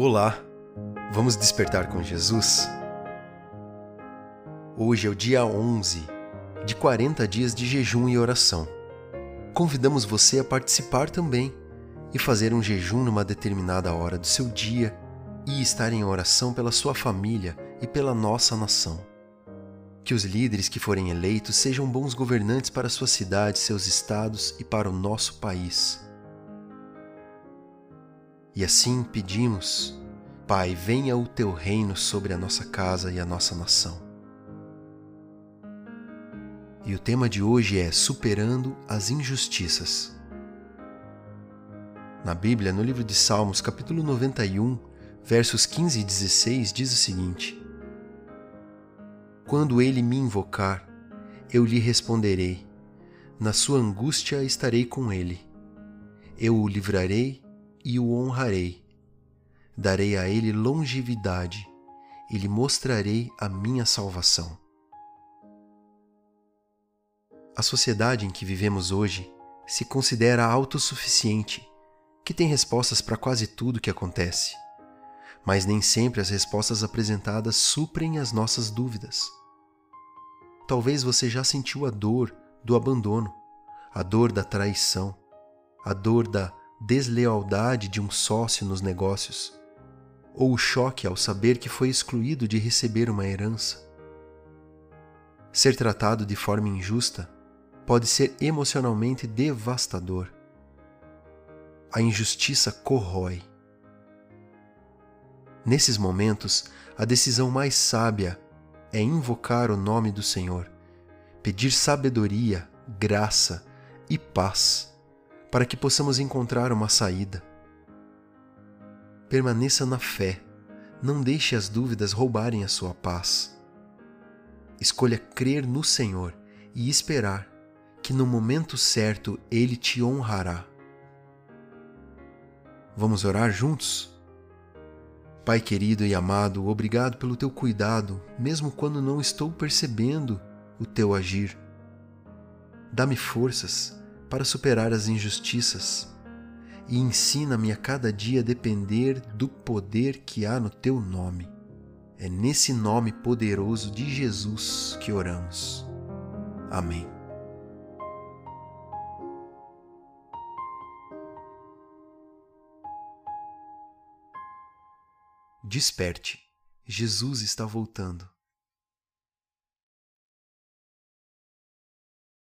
Olá, vamos despertar com Jesus? Hoje é o dia 11 de 40 dias de jejum e oração. Convidamos você a participar também e fazer um jejum numa determinada hora do seu dia e estar em oração pela sua família e pela nossa nação. Que os líderes que forem eleitos sejam bons governantes para sua cidade, seus estados e para o nosso país e assim pedimos, Pai, venha o teu reino sobre a nossa casa e a nossa nação. E o tema de hoje é Superando as Injustiças. Na Bíblia, no livro de Salmos, capítulo 91, versos 15 e 16, diz o seguinte: Quando ele me invocar, eu lhe responderei. Na sua angústia estarei com ele. Eu o livrarei e o honrarei. Darei a ele longevidade e lhe mostrarei a minha salvação. A sociedade em que vivemos hoje se considera autossuficiente, que tem respostas para quase tudo que acontece. Mas nem sempre as respostas apresentadas suprem as nossas dúvidas. Talvez você já sentiu a dor do abandono, a dor da traição, a dor da deslealdade de um sócio nos negócios, ou o choque ao saber que foi excluído de receber uma herança. Ser tratado de forma injusta pode ser emocionalmente devastador. A injustiça corrói. Nesses momentos, a decisão mais sábia é invocar o nome do Senhor, pedir sabedoria, graça e paz para que possamos encontrar uma saída. Permaneça na fé, não deixe as dúvidas roubarem a sua paz. Escolha crer no Senhor e esperar que no momento certo Ele te honrará. Vamos orar juntos? Pai querido e amado, obrigado pelo teu cuidado, mesmo quando não estou percebendo o teu agir. Dá-me forças para superar as injustiças e ensina-me a cada dia a depender do poder que há no teu nome. É nesse nome poderoso de Jesus que oramos. Amém. Desperte, Jesus está voltando.